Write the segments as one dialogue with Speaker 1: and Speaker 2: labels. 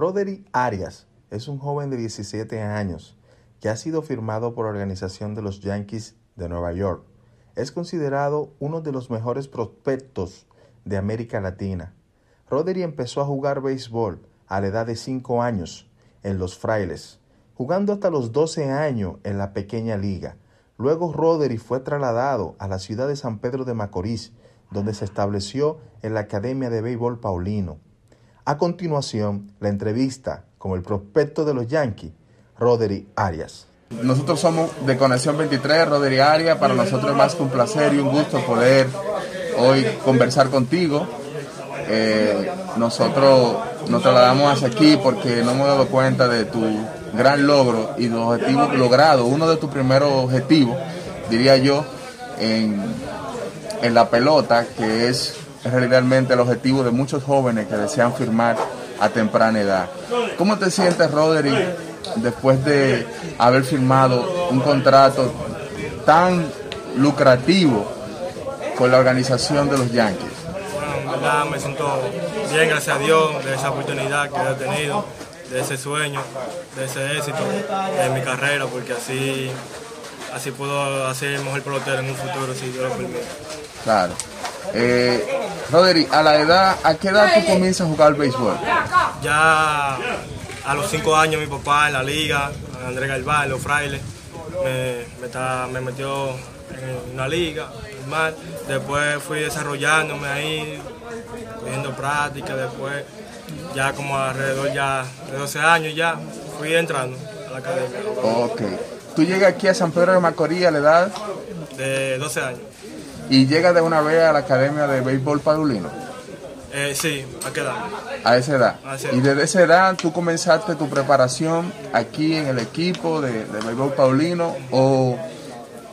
Speaker 1: Roderick Arias es un joven de 17 años que ha sido firmado por la organización de los Yankees de Nueva York. Es considerado uno de los mejores prospectos de América Latina. Roderick empezó a jugar béisbol a la edad de 5 años en Los Frailes, jugando hasta los 12 años en la pequeña liga. Luego Roderick fue trasladado a la ciudad de San Pedro de Macorís, donde se estableció en la Academia de Béisbol Paulino. A continuación, la entrevista con el prospecto de los Yankees, Roderick Arias.
Speaker 2: Nosotros somos de Conexión 23, Roderick Arias. Para nosotros es más que un placer y un gusto poder hoy conversar contigo. Eh, nosotros nos trasladamos hacia aquí porque no hemos dado cuenta de tu gran logro y los objetivos logrados. Uno de tus primeros objetivos, diría yo, en, en la pelota, que es realmente el objetivo de muchos jóvenes que desean firmar a temprana edad. ¿Cómo te sientes, Roderick, después de haber firmado un contrato tan lucrativo con la organización de los Yankees?
Speaker 3: Bueno, en verdad me siento bien, gracias a Dios, de esa oportunidad que he tenido, de ese sueño, de ese éxito de mi carrera, porque así, así puedo hacer mejor pelotero en un futuro, si Dios lo permite.
Speaker 2: Claro. Eh, Roderick, a la edad, ¿a qué edad tú comienzas a jugar al béisbol?
Speaker 3: Ya a los cinco años mi papá en la liga, Andrés Galván, los frailes, me, me metió en una liga, normal. Después fui desarrollándome ahí, cogiendo práctica, después ya como alrededor ya de 12 años ya fui entrando a la academia
Speaker 2: Ok. Tú llegas aquí a San Pedro de Macorís a la edad
Speaker 3: de 12 años.
Speaker 2: Y llegas de una vez a la Academia de Béisbol Paulino.
Speaker 3: Eh, sí, a qué edad.
Speaker 2: A esa edad.
Speaker 3: A esa edad.
Speaker 2: Y desde esa edad tú comenzaste tu preparación aquí en el equipo de, de Béisbol Paulino o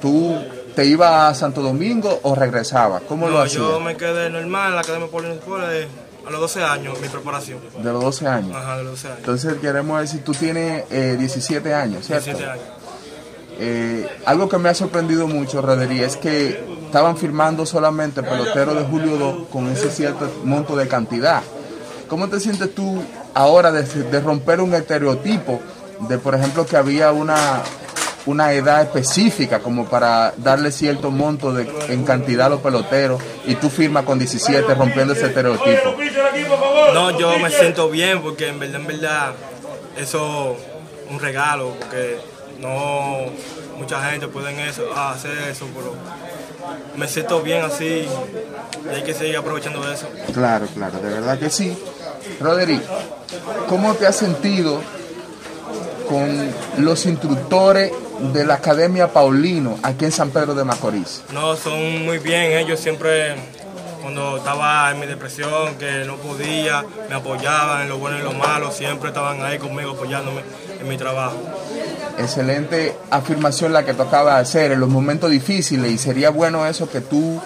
Speaker 2: tú te ibas a Santo Domingo o regresabas. ¿Cómo lo hacías?
Speaker 3: yo me quedé normal en la academia Paulino Sport, eh, a los 12 años, mi preparación.
Speaker 2: De los 12 años.
Speaker 3: Ajá, de los 12 años.
Speaker 2: Entonces queremos decir, tú tienes eh, 17 años, ¿cierto?
Speaker 3: 17 años.
Speaker 2: Eh, algo que me ha sorprendido mucho, Roderick, es que estaban firmando solamente peloteros de Julio 2 con ese cierto monto de cantidad. ¿Cómo te sientes tú ahora de, romper un estereotipo de, por ejemplo, que había una, una edad específica como para darle cierto monto de, en cantidad a los peloteros y tú firmas con 17 rompiendo ese estereotipo?
Speaker 3: No, yo me siento bien porque en verdad, en verdad, eso es un regalo, porque no mucha gente puede hacer eso, pero me siento bien así y hay que seguir aprovechando de eso.
Speaker 2: Claro, claro, de verdad que sí. Roderick, ¿cómo te has sentido con los instructores de la Academia Paulino aquí en San Pedro de Macorís?
Speaker 3: No, son muy bien, ellos siempre, cuando estaba en mi depresión, que no podía, me apoyaban en lo bueno y lo malo, siempre estaban ahí conmigo apoyándome en mi trabajo.
Speaker 2: Excelente afirmación la que tú acabas de hacer en los momentos difíciles y sería bueno eso que tú,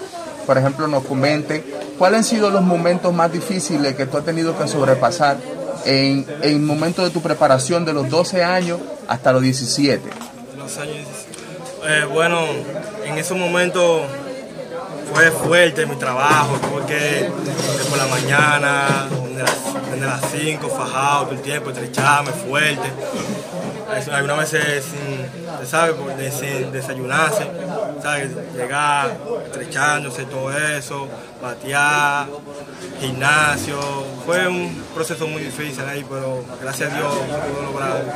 Speaker 2: por ejemplo, nos comentes cuáles han sido los momentos más difíciles que tú has tenido que sobrepasar en el momento de tu preparación de los 12 años hasta los 17.
Speaker 3: los años. Eh, bueno, en ese momento fue fuerte mi trabajo, porque por la mañana, desde las, desde las 5, fajado todo el tiempo, estrecharme fuerte. Algunas veces sin, te sabe, por- de- sin desayunarse, ¿sabes? llegar estrechándose todo eso, batear, gimnasio. Fue un proceso muy difícil ahí, pero gracias a Dios pude lograrlo.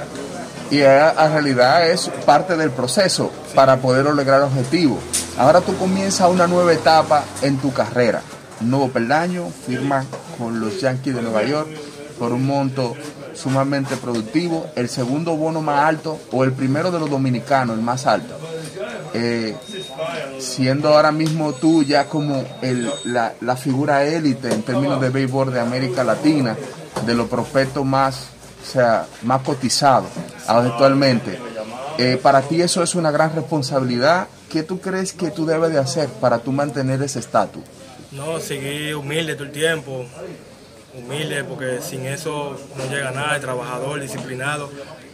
Speaker 2: y a realidad es parte del proceso para poder lograr objetivos. Ahora tú comienzas una nueva etapa en tu carrera. Nuevo peldaño, firma con los Yankees de Nueva York por un monto sumamente productivo, el segundo bono más alto o el primero de los dominicanos, el más alto. Eh, siendo ahora mismo tú ya como el- la, figura élite en términos de béisbol de América Latina, de los prospectos más, o sea, más cotizados actualmente. Eh, para ti eso es una gran responsabilidad. ¿Qué tú crees que tú debes de hacer para tú mantener ese estatus?
Speaker 3: No, seguir humilde todo el tiempo, humilde porque sin eso no llega nada, trabajador, disciplinado,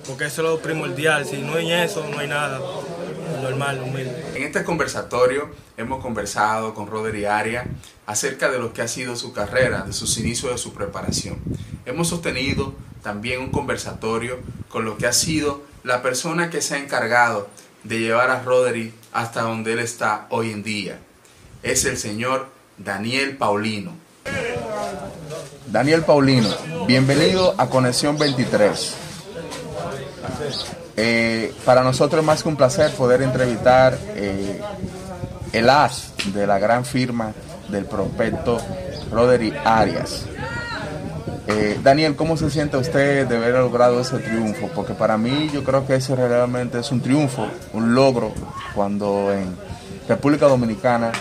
Speaker 3: porque eso es lo primordial, si no hay eso no hay nada, normal, humilde.
Speaker 4: En este conversatorio hemos conversado con Roderick Aria acerca de lo que ha sido su carrera, de sus inicios de su preparación. Hemos sostenido
Speaker 5: también un conversatorio con lo que ha sido la persona que se ha encargado de llevar a Roderick hasta donde él está hoy en día. Es el señor Daniel Paulino.
Speaker 6: Daniel Paulino, bienvenido a Conexión 23. Eh, para nosotros es más que un placer poder entrevistar eh, el as de la gran firma del prospecto Roderick Arias. Eh, Daniel, ¿cómo se siente usted de haber logrado ese triunfo? Porque para mí yo creo que ese realmente es un triunfo, un logro, cuando en República Dominicana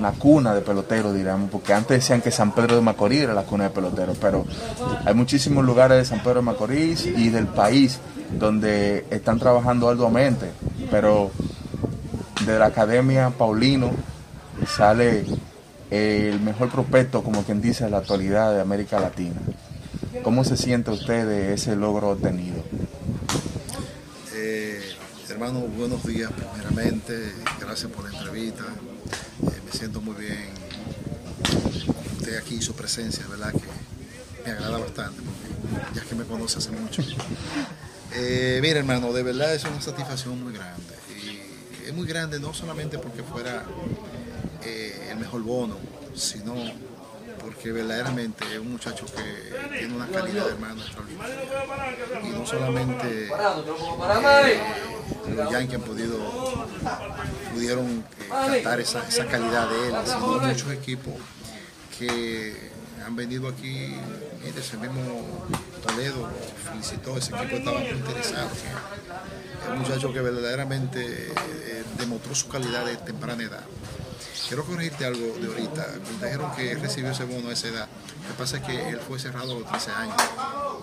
Speaker 6: una cuna de peloteros, digamos, porque antes decían que San Pedro de Macorís era la cuna de peloteros, pero hay muchísimos lugares de San Pedro de Macorís y del país donde están trabajando arduamente, pero de la Academia Paulino sale el mejor prospecto, como quien dice, en la actualidad de América Latina. ¿Cómo se siente usted de ese logro obtenido?
Speaker 2: Eh, hermano, buenos días primeramente, gracias por la entrevista, me siento muy bien usted aquí, su presencia, ¿verdad? Que me agrada bastante, porque ya que me conoce hace mucho. Eh, mira hermano, de verdad es una satisfacción muy grande. Y es muy grande no solamente porque fuera eh, el mejor bono, sino porque verdaderamente es un muchacho que tiene una calidad de hermano extraordinaria. Y no solamente eh, los Yankees han podido, pudieron eh, captar esa, esa calidad de él, sino muchos equipos que han venido aquí, mire, ese mismo Toledo felicitó, ese equipo estaba muy interesado. Es un muchacho que verdaderamente eh, demostró su calidad de temprana edad. Quiero corregirte algo de ahorita. Me dijeron que recibió ese bono a esa edad. Lo que pasa es que él fue cerrado a los 13 años.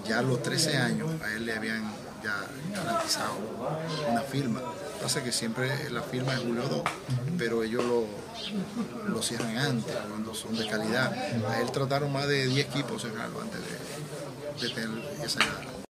Speaker 2: Ya a los 13 años a él le habían ya garantizado una firma. Pasa que siempre la firma es julio 2, pero ellos lo, lo cierran antes, cuando son de calidad. A él trataron más de 10 equipos cerrarlo antes de, de tener esa.